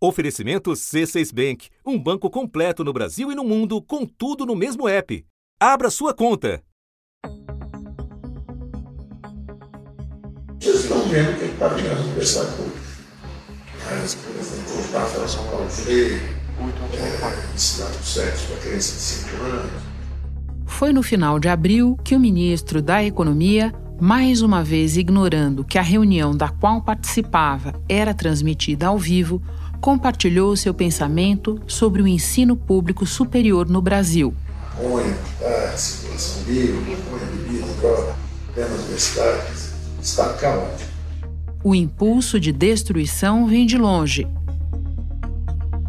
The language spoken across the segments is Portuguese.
Oferecimento C6 Bank, um banco completo no Brasil e no mundo, com tudo no mesmo app. Abra sua conta. Vocês estão vendo que está vindo a universidade pública. Mas, por exemplo, voltar para São Paulo Freire, é, ensinar o sexo para criança de 5 anos. Foi no final de abril que o ministro da Economia mais uma vez ignorando que a reunião da qual participava era transmitida ao vivo, compartilhou seu pensamento sobre o ensino público superior no Brasil. Maconha, circulação livre, maconha, bebida, droga, está caótico. O impulso de destruição vem de longe.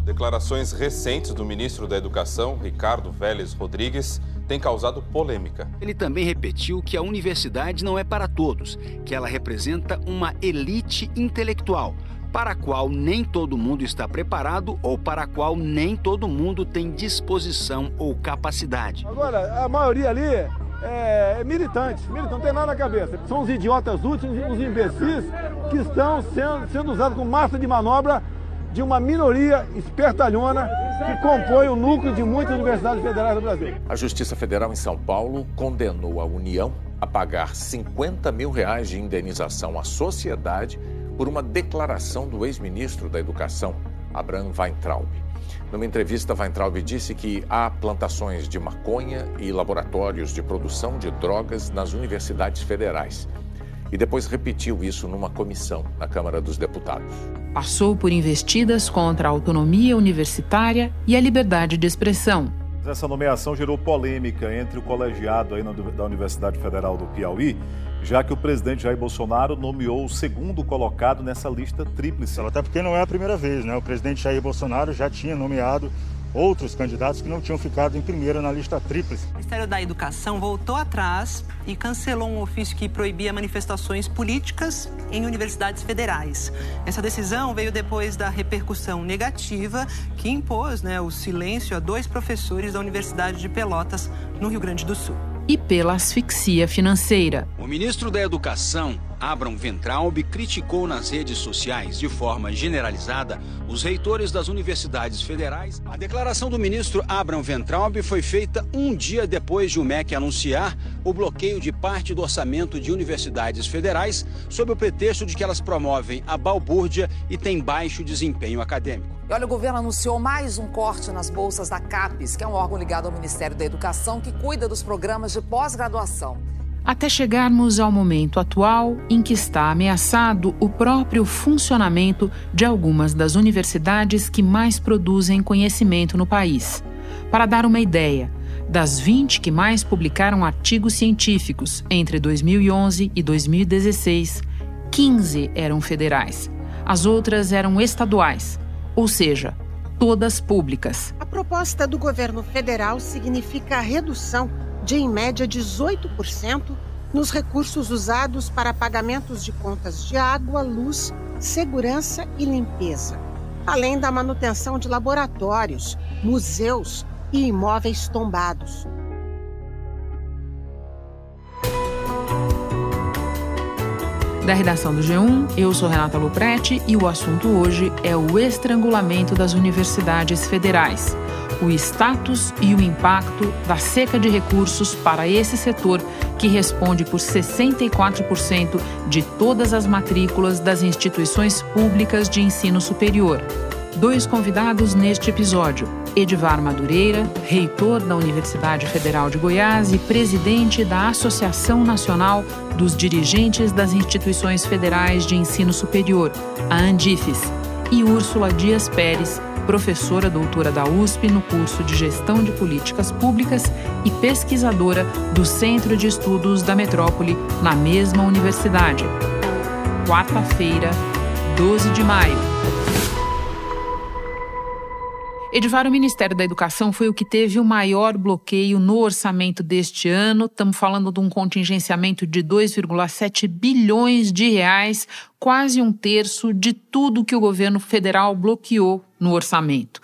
Declarações recentes do ministro da Educação, Ricardo Vélez Rodrigues, têm causado polêmica. Ele também repetiu que a universidade não é para todos, que ela representa uma elite intelectual para a qual nem todo mundo está preparado ou para a qual nem todo mundo tem disposição ou capacidade. Agora, a maioria ali é, é militante, militante, não tem nada na cabeça. São os idiotas úteis, os imbecis que estão sendo, sendo usados como massa de manobra de uma minoria espertalhona que compõe o núcleo de muitas universidades federais do Brasil. A Justiça Federal em São Paulo condenou a União a pagar 50 mil reais de indenização à sociedade por uma declaração do ex-ministro da Educação, Abraham Weintraub. Numa entrevista, Weintraub disse que há plantações de maconha e laboratórios de produção de drogas nas universidades federais. E depois repetiu isso numa comissão na Câmara dos Deputados. Passou por investidas contra a autonomia universitária e a liberdade de expressão. Essa nomeação gerou polêmica entre o colegiado aí da Universidade Federal do Piauí já que o presidente Jair Bolsonaro nomeou o segundo colocado nessa lista tríplice. Até porque não é a primeira vez, né? O presidente Jair Bolsonaro já tinha nomeado outros candidatos que não tinham ficado em primeiro na lista tríplice. O Ministério da Educação voltou atrás e cancelou um ofício que proibia manifestações políticas em universidades federais. Essa decisão veio depois da repercussão negativa que impôs né, o silêncio a dois professores da Universidade de Pelotas, no Rio Grande do Sul e pela asfixia financeira. O ministro da Educação, Abraham Ventraub, criticou nas redes sociais, de forma generalizada, os reitores das universidades federais. A declaração do ministro Abraham Ventraub foi feita um dia depois de o MEC anunciar o bloqueio de parte do orçamento de universidades federais, sob o pretexto de que elas promovem a balbúrdia e têm baixo desempenho acadêmico. E olha, o governo anunciou mais um corte nas bolsas da CAPES, que é um órgão ligado ao Ministério da Educação que cuida dos programas de pós-graduação. Até chegarmos ao momento atual em que está ameaçado o próprio funcionamento de algumas das universidades que mais produzem conhecimento no país. Para dar uma ideia, das 20 que mais publicaram artigos científicos entre 2011 e 2016, 15 eram federais. As outras eram estaduais ou seja, todas públicas. A proposta do governo federal significa a redução de, em média, 18% nos recursos usados para pagamentos de contas de água, luz, segurança e limpeza, além da manutenção de laboratórios, museus e imóveis tombados. Da redação do G1, eu sou Renata Luprete e o assunto hoje é o estrangulamento das universidades federais, o status e o impacto da seca de recursos para esse setor que responde por 64% de todas as matrículas das instituições públicas de ensino superior. Dois convidados neste episódio: Edivar Madureira, reitor da Universidade Federal de Goiás e presidente da Associação Nacional dos Dirigentes das Instituições Federais de Ensino Superior, a Andifes, e Úrsula Dias Pérez, professora doutora da USP no curso de Gestão de Políticas Públicas e pesquisadora do Centro de Estudos da Metrópole, na mesma universidade. Quarta-feira, 12 de maio. Edivar, o Ministério da Educação foi o que teve o maior bloqueio no orçamento deste ano. Estamos falando de um contingenciamento de 2,7 bilhões de reais, quase um terço de tudo que o governo federal bloqueou no orçamento.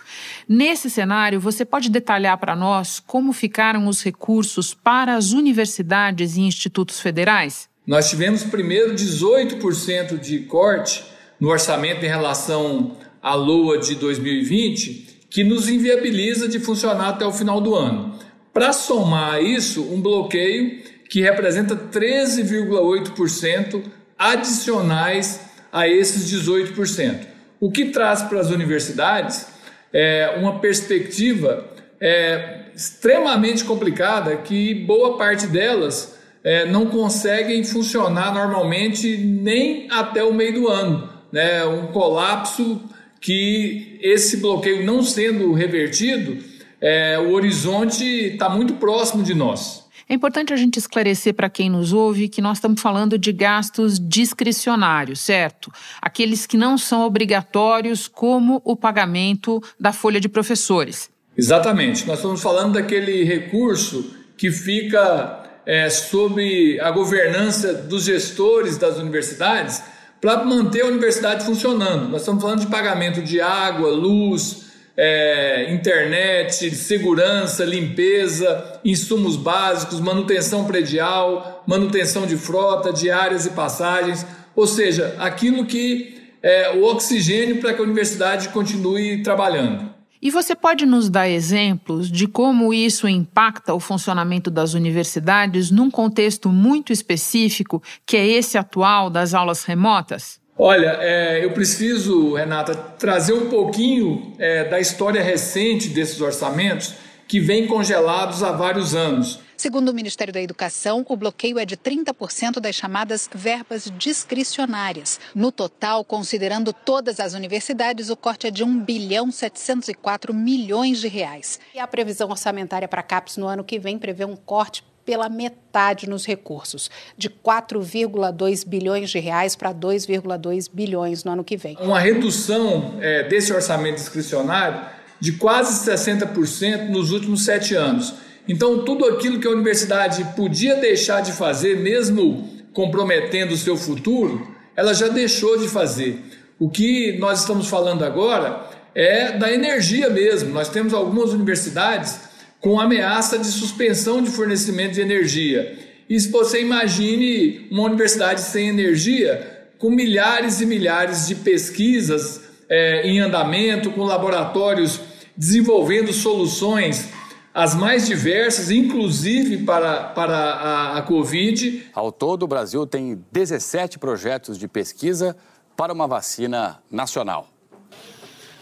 Nesse cenário, você pode detalhar para nós como ficaram os recursos para as universidades e institutos federais? Nós tivemos primeiro 18% de corte no orçamento em relação a LOA de 2020, que nos inviabiliza de funcionar até o final do ano. Para somar isso, um bloqueio que representa 13,8% adicionais a esses 18%, o que traz para as universidades é, uma perspectiva é, extremamente complicada que boa parte delas é, não conseguem funcionar normalmente nem até o meio do ano. Né? Um colapso que esse bloqueio não sendo revertido, é, o horizonte está muito próximo de nós. É importante a gente esclarecer para quem nos ouve que nós estamos falando de gastos discricionários, certo? Aqueles que não são obrigatórios, como o pagamento da folha de professores. Exatamente. Nós estamos falando daquele recurso que fica é, sob a governança dos gestores das universidades para manter a universidade funcionando. Nós estamos falando de pagamento de água, luz, é, internet, segurança, limpeza, insumos básicos, manutenção predial, manutenção de frota, diárias e passagens, ou seja, aquilo que é o oxigênio para que a universidade continue trabalhando. E você pode nos dar exemplos de como isso impacta o funcionamento das universidades num contexto muito específico, que é esse atual das aulas remotas? Olha, é, eu preciso, Renata, trazer um pouquinho é, da história recente desses orçamentos que vêm congelados há vários anos. Segundo o Ministério da Educação, o bloqueio é de 30% das chamadas verbas discricionárias. No total, considerando todas as universidades, o corte é de 1 bilhão 704 milhões de reais. E a previsão orçamentária para a CAPES no ano que vem prevê um corte pela metade nos recursos, de 4,2 bilhões de reais para 2,2 bilhões no ano que vem. Uma redução é, desse orçamento discricionário de quase 60% nos últimos sete anos. Então, tudo aquilo que a universidade podia deixar de fazer, mesmo comprometendo o seu futuro, ela já deixou de fazer. O que nós estamos falando agora é da energia mesmo. Nós temos algumas universidades com ameaça de suspensão de fornecimento de energia. E se você imagine uma universidade sem energia, com milhares e milhares de pesquisas é, em andamento, com laboratórios desenvolvendo soluções as mais diversas, inclusive para, para a, a Covid. Ao todo, o Brasil tem 17 projetos de pesquisa para uma vacina nacional.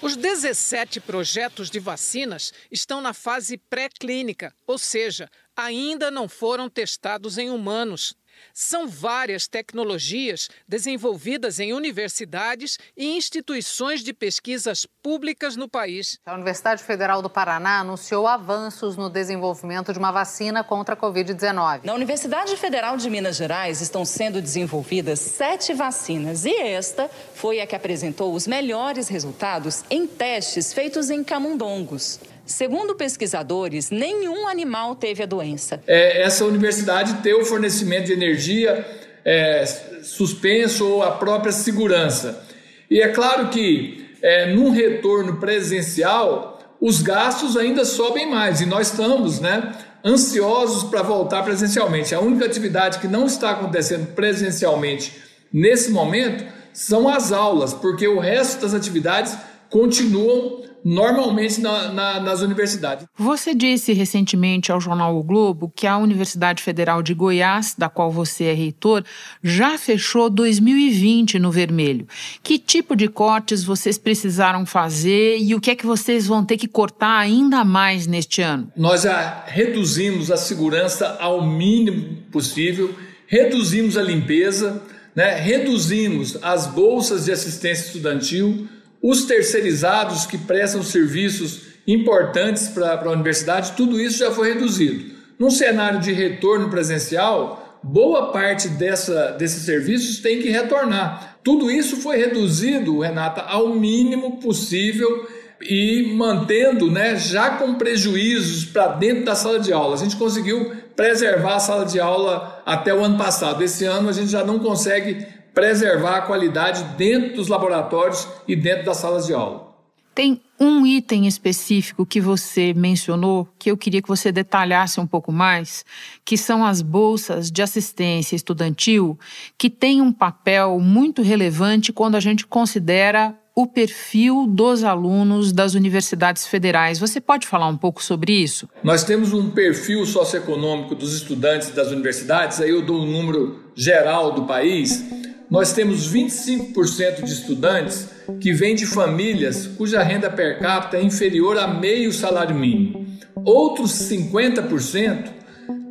Os 17 projetos de vacinas estão na fase pré-clínica, ou seja, ainda não foram testados em humanos. São várias tecnologias desenvolvidas em universidades e instituições de pesquisas públicas no país. A Universidade Federal do Paraná anunciou avanços no desenvolvimento de uma vacina contra a Covid-19. Na Universidade Federal de Minas Gerais estão sendo desenvolvidas sete vacinas e esta foi a que apresentou os melhores resultados em testes feitos em camundongos. Segundo pesquisadores, nenhum animal teve a doença. É, essa universidade tem o fornecimento de energia é, suspenso ou a própria segurança. E é claro que é, num retorno presencial, os gastos ainda sobem mais e nós estamos né, ansiosos para voltar presencialmente. A única atividade que não está acontecendo presencialmente nesse momento são as aulas, porque o resto das atividades continuam normalmente na, na, nas universidades. Você disse recentemente ao jornal O Globo que a Universidade Federal de Goiás, da qual você é reitor, já fechou 2020 no vermelho. Que tipo de cortes vocês precisaram fazer e o que é que vocês vão ter que cortar ainda mais neste ano? Nós já reduzimos a segurança ao mínimo possível, reduzimos a limpeza, né, reduzimos as bolsas de assistência estudantil os terceirizados que prestam serviços importantes para a universidade, tudo isso já foi reduzido. Num cenário de retorno presencial, boa parte dessa, desses serviços tem que retornar. Tudo isso foi reduzido, Renata, ao mínimo possível e mantendo, né, já com prejuízos para dentro da sala de aula. A gente conseguiu preservar a sala de aula até o ano passado. Esse ano a gente já não consegue preservar a qualidade dentro dos laboratórios e dentro das salas de aula. Tem um item específico que você mencionou que eu queria que você detalhasse um pouco mais, que são as bolsas de assistência estudantil, que têm um papel muito relevante quando a gente considera o perfil dos alunos das universidades federais. Você pode falar um pouco sobre isso? Nós temos um perfil socioeconômico dos estudantes das universidades, aí eu dou o um número geral do país. Nós temos 25% de estudantes que vêm de famílias cuja renda per capita é inferior a meio salário mínimo. Outros 50%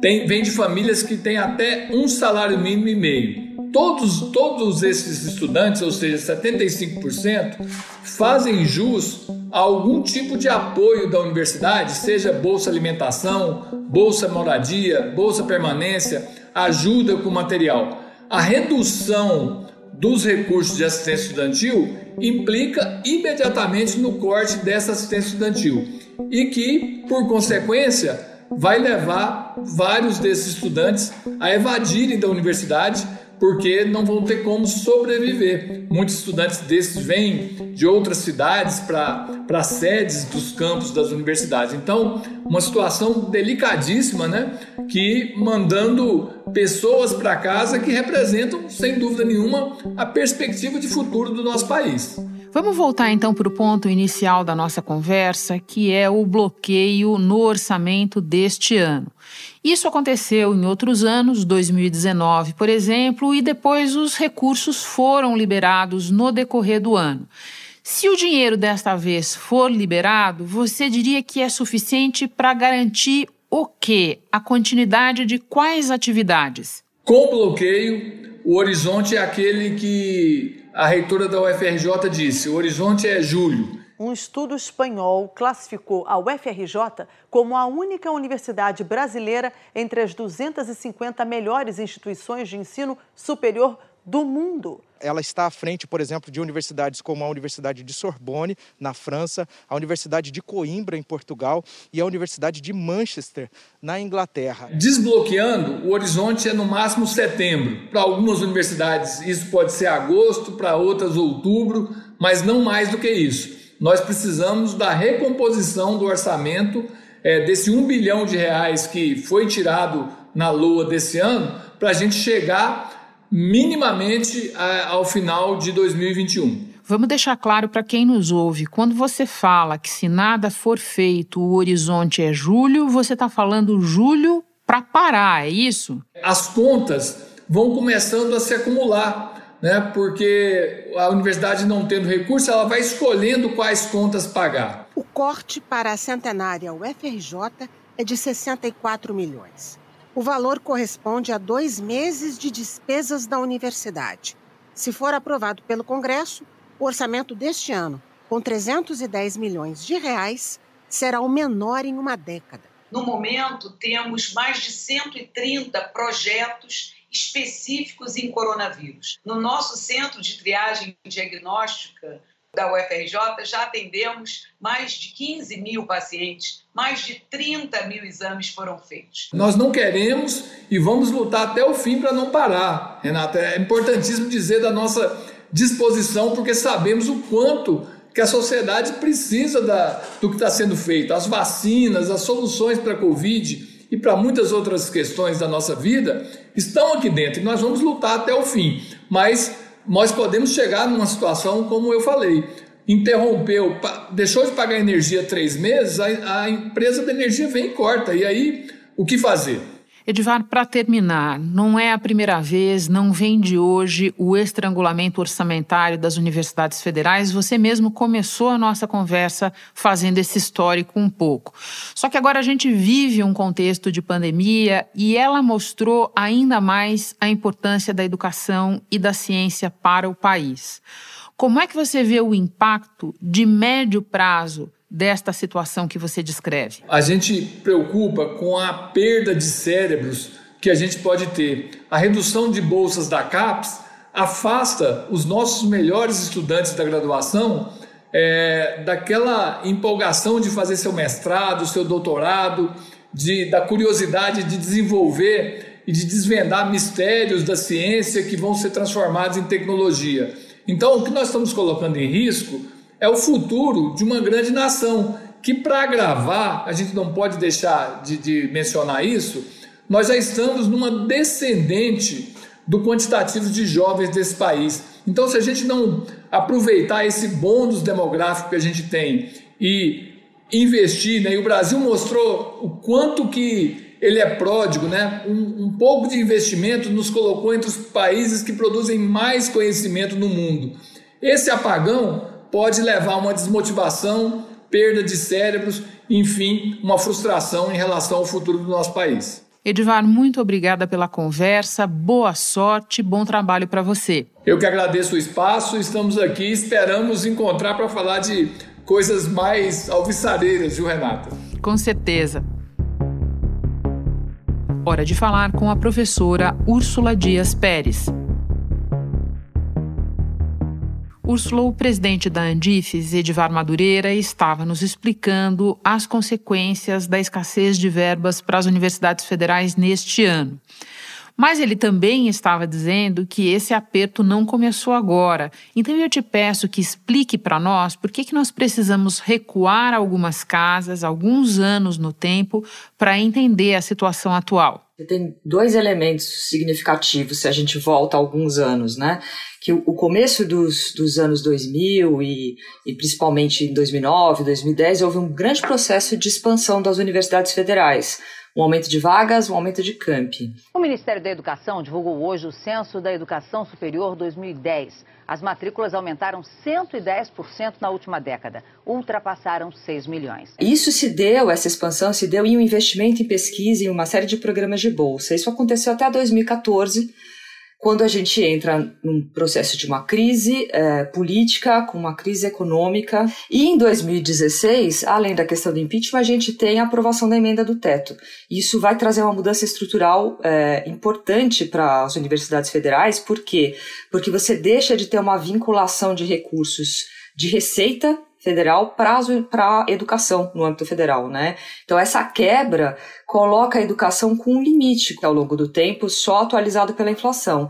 tem, vêm de famílias que têm até um salário mínimo e meio. Todos, todos esses estudantes, ou seja, 75%, fazem jus a algum tipo de apoio da universidade, seja bolsa alimentação, bolsa moradia, bolsa permanência, ajuda com material. A redução dos recursos de assistência estudantil implica imediatamente no corte dessa assistência estudantil e que, por consequência, vai levar vários desses estudantes a evadirem da universidade porque não vão ter como sobreviver. Muitos estudantes desses vêm de outras cidades para sedes dos campos das universidades. Então, uma situação delicadíssima, né? Que mandando pessoas para casa que representam, sem dúvida nenhuma, a perspectiva de futuro do nosso país. Vamos voltar então para o ponto inicial da nossa conversa, que é o bloqueio no orçamento deste ano. Isso aconteceu em outros anos, 2019, por exemplo, e depois os recursos foram liberados no decorrer do ano. Se o dinheiro desta vez for liberado, você diria que é suficiente para garantir o quê? A continuidade de quais atividades? Com o bloqueio, o horizonte é aquele que a reitora da UFRJ disse: o horizonte é julho. Um estudo espanhol classificou a UFRJ como a única universidade brasileira entre as 250 melhores instituições de ensino superior do mundo. Ela está à frente, por exemplo, de universidades como a Universidade de Sorbonne, na França, a Universidade de Coimbra, em Portugal, e a Universidade de Manchester, na Inglaterra. Desbloqueando, o horizonte é no máximo setembro. Para algumas universidades, isso pode ser agosto, para outras, outubro, mas não mais do que isso. Nós precisamos da recomposição do orçamento, é, desse um bilhão de reais que foi tirado na lua desse ano, para a gente chegar minimamente ao final de 2021. Vamos deixar claro para quem nos ouve: quando você fala que se nada for feito, o horizonte é julho, você está falando julho para parar, é isso? As contas vão começando a se acumular, né? Porque a universidade não tendo recurso, ela vai escolhendo quais contas pagar. O corte para a centenária UFRJ é de 64 milhões. O valor corresponde a dois meses de despesas da universidade. Se for aprovado pelo Congresso, o orçamento deste ano, com 310 milhões de reais, será o menor em uma década. No momento, temos mais de 130 projetos específicos em coronavírus. No nosso centro de triagem diagnóstica, da UFRJ, já atendemos mais de 15 mil pacientes, mais de 30 mil exames foram feitos. Nós não queremos e vamos lutar até o fim para não parar, Renata. É importantíssimo dizer da nossa disposição, porque sabemos o quanto que a sociedade precisa da, do que está sendo feito. As vacinas, as soluções para a Covid e para muitas outras questões da nossa vida estão aqui dentro e nós vamos lutar até o fim. Mas nós podemos chegar numa situação como eu falei. Interrompeu, deixou de pagar energia três meses, a, a empresa de energia vem e corta. E aí, o que fazer? Edivar, para terminar, não é a primeira vez, não vem de hoje o estrangulamento orçamentário das universidades federais. Você mesmo começou a nossa conversa fazendo esse histórico um pouco. Só que agora a gente vive um contexto de pandemia e ela mostrou ainda mais a importância da educação e da ciência para o país. Como é que você vê o impacto de médio prazo desta situação que você descreve? A gente preocupa com a perda de cérebros que a gente pode ter. A redução de bolsas da CAPES afasta os nossos melhores estudantes da graduação é, daquela empolgação de fazer seu mestrado, seu doutorado, de, da curiosidade de desenvolver e de desvendar mistérios da ciência que vão ser transformados em tecnologia. Então, o que nós estamos colocando em risco é o futuro de uma grande nação. Que para agravar, a gente não pode deixar de, de mencionar isso, nós já estamos numa descendente do quantitativo de jovens desse país. Então, se a gente não aproveitar esse bônus demográfico que a gente tem e investir, né? E o Brasil mostrou o quanto que ele é pródigo, né? Um, um pouco de investimento nos colocou entre os países que produzem mais conhecimento no mundo. Esse apagão pode levar a uma desmotivação, perda de cérebros, enfim, uma frustração em relação ao futuro do nosso país. Edivar, muito obrigada pela conversa, boa sorte, bom trabalho para você. Eu que agradeço o espaço, estamos aqui, esperamos encontrar para falar de coisas mais alvissareiras, viu, Renata? Com certeza. Hora de falar com a professora Úrsula Dias Pérez. Úrsula, o presidente da Andifes, Edivar Madureira, estava nos explicando as consequências da escassez de verbas para as universidades federais neste ano. Mas ele também estava dizendo que esse aperto não começou agora. Então eu te peço que explique para nós por que, que nós precisamos recuar algumas casas, alguns anos no tempo, para entender a situação atual. Tem dois elementos significativos se a gente volta alguns anos, né? Que o começo dos, dos anos 2000 e, e principalmente em 2009, 2010, houve um grande processo de expansão das universidades federais um aumento de vagas, um aumento de campi. O Ministério da Educação divulgou hoje o Censo da Educação Superior 2010. As matrículas aumentaram 110% na última década, ultrapassaram 6 milhões. Isso se deu, essa expansão se deu em um investimento em pesquisa e em uma série de programas de bolsa. Isso aconteceu até 2014 quando a gente entra num processo de uma crise é, política, com uma crise econômica. E em 2016, além da questão do impeachment, a gente tem a aprovação da emenda do teto. Isso vai trazer uma mudança estrutural é, importante para as universidades federais, por quê? Porque você deixa de ter uma vinculação de recursos de receita federal para a educação no âmbito federal, né? Então essa quebra coloca a educação com um limite ao longo do tempo, só atualizado pela inflação.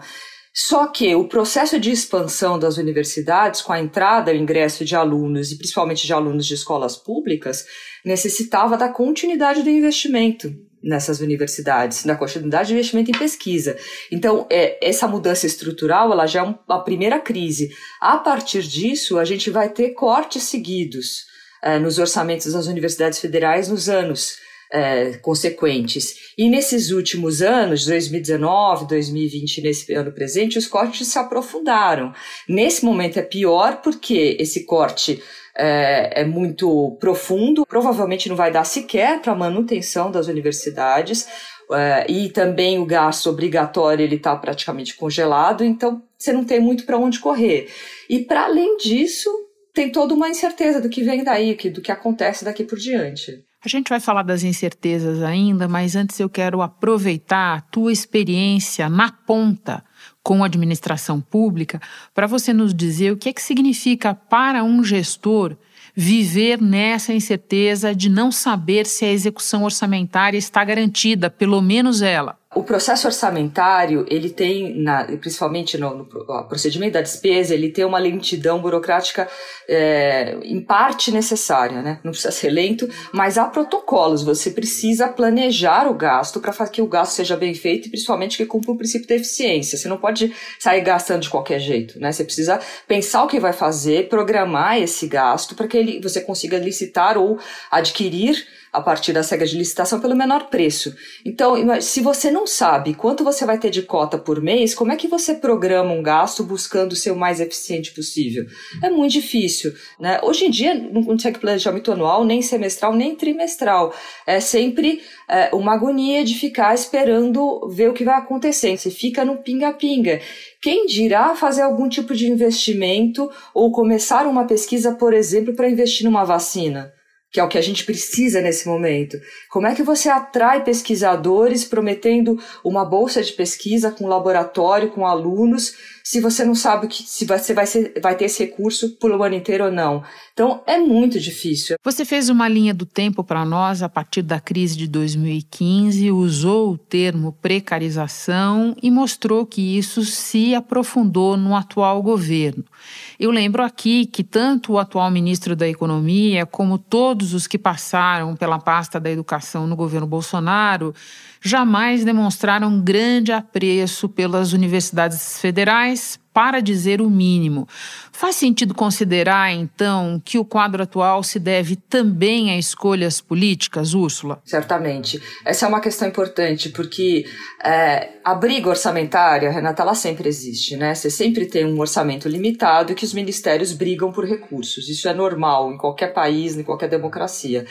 Só que o processo de expansão das universidades, com a entrada e ingresso de alunos, e principalmente de alunos de escolas públicas, necessitava da continuidade do investimento nessas universidades, na continuidade de investimento em pesquisa. Então, é, essa mudança estrutural, ela já é uma primeira crise. A partir disso, a gente vai ter cortes seguidos é, nos orçamentos das universidades federais nos anos é, consequentes. E nesses últimos anos, 2019, 2020, nesse ano presente, os cortes se aprofundaram. Nesse momento é pior porque esse corte é, é muito profundo, provavelmente não vai dar sequer para a manutenção das universidades. É, e também o gasto obrigatório ele está praticamente congelado, então você não tem muito para onde correr. E para além disso, tem toda uma incerteza do que vem daí, do que acontece daqui por diante. A gente vai falar das incertezas ainda, mas antes eu quero aproveitar a tua experiência na ponta com a administração pública para você nos dizer o que é que significa para um gestor viver nessa incerteza de não saber se a execução orçamentária está garantida, pelo menos ela. O processo orçamentário, ele tem, na, principalmente no, no, procedimento da despesa, ele tem uma lentidão burocrática é, em parte necessária, né? Não precisa ser lento, mas há protocolos. Você precisa planejar o gasto para que o gasto seja bem feito e principalmente que cumpra o princípio da eficiência. Você não pode sair gastando de qualquer jeito, né? Você precisa pensar o que vai fazer, programar esse gasto para que ele, você consiga licitar ou adquirir a partir das regras de licitação pelo menor preço. Então, se você não sabe quanto você vai ter de cota por mês, como é que você programa um gasto buscando ser o mais eficiente possível? É muito difícil. Né? Hoje em dia, não consegue planejamento anual, nem semestral, nem trimestral. É sempre é, uma agonia de ficar esperando ver o que vai acontecer. Você fica no pinga-pinga. Quem dirá fazer algum tipo de investimento ou começar uma pesquisa, por exemplo, para investir numa vacina? Que é o que a gente precisa nesse momento. Como é que você atrai pesquisadores prometendo uma bolsa de pesquisa com laboratório, com alunos, se você não sabe que se você vai, ser, vai ter esse recurso pelo ano inteiro ou não. Então é muito difícil. Você fez uma linha do tempo para nós a partir da crise de 2015, usou o termo precarização e mostrou que isso se aprofundou no atual governo. Eu lembro aqui que tanto o atual ministro da Economia como todos todos os que passaram pela pasta da educação no governo Bolsonaro jamais demonstraram grande apreço pelas universidades federais, para dizer o mínimo. Faz sentido considerar, então, que o quadro atual se deve também a escolhas políticas, Úrsula? Certamente. Essa é uma questão importante, porque é, a briga orçamentária, Renata, ela sempre existe, né? Você sempre tem um orçamento limitado e que os ministérios brigam por recursos. Isso é normal em qualquer país, em qualquer democracia.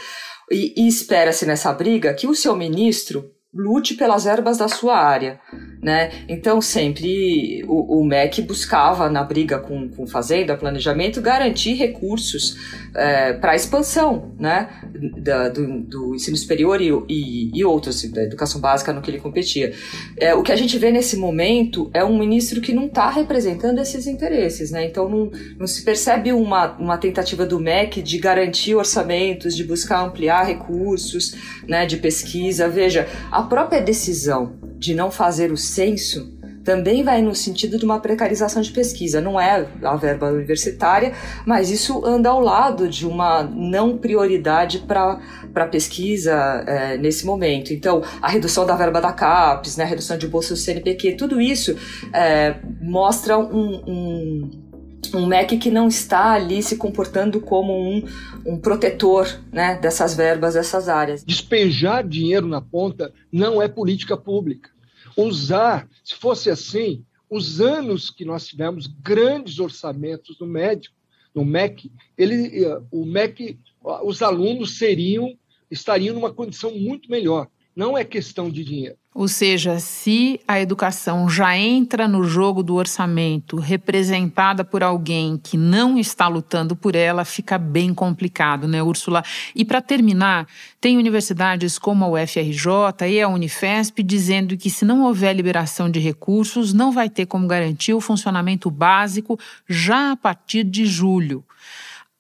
E, e espera-se nessa briga que o seu ministro lute pelas verbas da sua área, né? Então sempre o, o MEC buscava na briga com, com Fazenda, planejamento, garantir recursos é, para a expansão, né? Da, do, do, ensino superior e, e, e, outros, da educação básica no que ele competia. É, o que a gente vê nesse momento é um ministro que não está representando esses interesses, né? Então não, não se percebe uma, uma tentativa do MEC de garantir orçamentos, de buscar ampliar recursos, né? De pesquisa. Veja, a a própria decisão de não fazer o censo também vai no sentido de uma precarização de pesquisa. Não é a verba universitária, mas isso anda ao lado de uma não prioridade para a pesquisa é, nesse momento. Então, a redução da verba da CAPES, né, a redução de bolsa do CNPq, tudo isso é, mostra um, um um MEC que não está ali se comportando como um, um protetor né, dessas verbas, dessas áreas. Despejar dinheiro na ponta não é política pública. Usar, se fosse assim, os anos que nós tivemos grandes orçamentos no médico, no MEC, ele, eh, o MEC, os alunos seriam, estariam numa condição muito melhor. Não é questão de dinheiro. Ou seja, se a educação já entra no jogo do orçamento representada por alguém que não está lutando por ela, fica bem complicado, né, Úrsula? E para terminar, tem universidades como a UFRJ e a Unifesp dizendo que se não houver liberação de recursos, não vai ter como garantir o funcionamento básico já a partir de julho.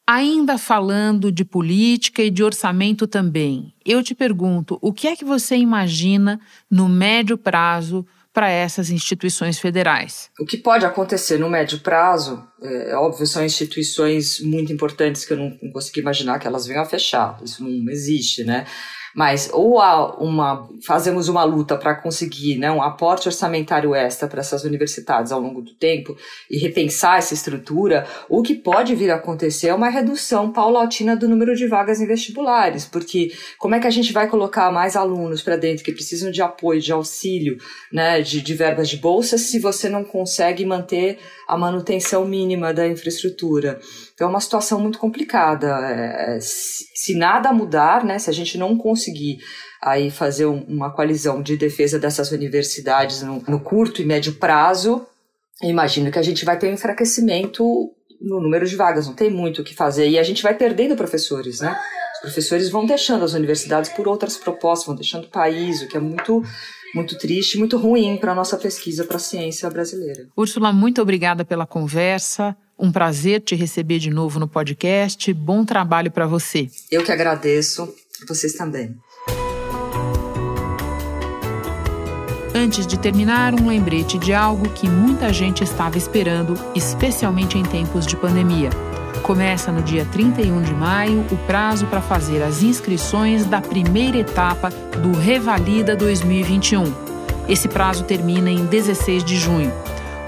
Ainda falando de política e de orçamento também, eu te pergunto: o que é que você imagina no médio prazo para essas instituições federais? O que pode acontecer no médio prazo, é, óbvio, são instituições muito importantes que eu não, não consigo imaginar que elas venham a fechar. Isso não existe, né? Mas ou há uma, fazemos uma luta para conseguir né, um aporte orçamentário extra para essas universidades ao longo do tempo e repensar essa estrutura, o que pode vir a acontecer é uma redução paulatina do número de vagas em vestibulares, porque como é que a gente vai colocar mais alunos para dentro que precisam de apoio, de auxílio, né, de, de verbas de bolsa, se você não consegue manter a manutenção mínima da infraestrutura? Então é uma situação muito complicada. É, se, se, nada mudar, né, se a gente não conseguir aí fazer um, uma coalizão de defesa dessas universidades no, no curto e médio prazo, imagino que a gente vai ter um enfraquecimento no número de vagas, não tem muito o que fazer. E a gente vai perdendo professores, né? Os professores vão deixando as universidades por outras propostas, vão deixando o país, o que é muito muito triste, muito ruim para a nossa pesquisa, para a ciência brasileira. Úrsula, muito obrigada pela conversa. Um prazer te receber de novo no podcast. Bom trabalho para você. Eu que agradeço, vocês também. Antes de terminar, um lembrete de algo que muita gente estava esperando, especialmente em tempos de pandemia. Começa no dia 31 de maio o prazo para fazer as inscrições da primeira etapa do Revalida 2021. Esse prazo termina em 16 de junho.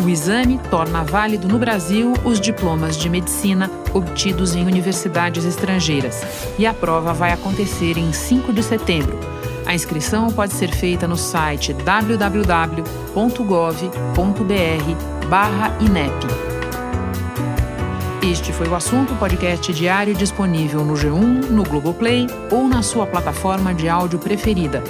O exame torna válido no Brasil os diplomas de medicina obtidos em universidades estrangeiras. E a prova vai acontecer em 5 de setembro. A inscrição pode ser feita no site www.gov.br/inep. Este foi o assunto podcast diário disponível no G1, no Globoplay ou na sua plataforma de áudio preferida.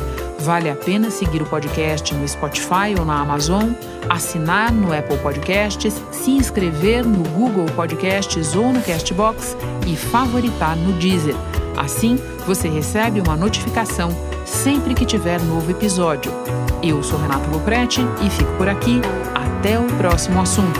Vale a pena seguir o podcast no Spotify ou na Amazon, assinar no Apple Podcasts, se inscrever no Google Podcasts ou no Castbox e favoritar no Deezer. Assim, você recebe uma notificação sempre que tiver novo episódio. Eu sou Renato Loprete e fico por aqui. Até o próximo assunto.